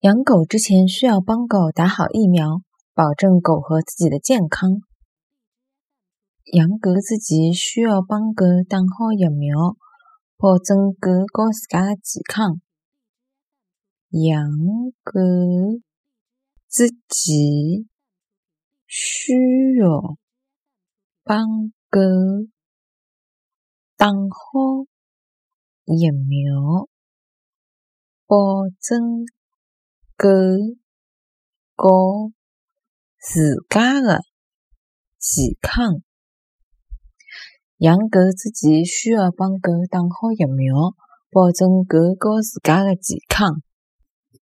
养狗之前需要帮狗打好疫苗，保证狗和自己的健康。养狗之前需要帮狗打好疫苗，保证狗和自家的健康。养狗之前需要帮狗打好疫苗，保证。狗和自家的健康。养狗之前需要帮狗打好疫苗，保证狗和自家的健康。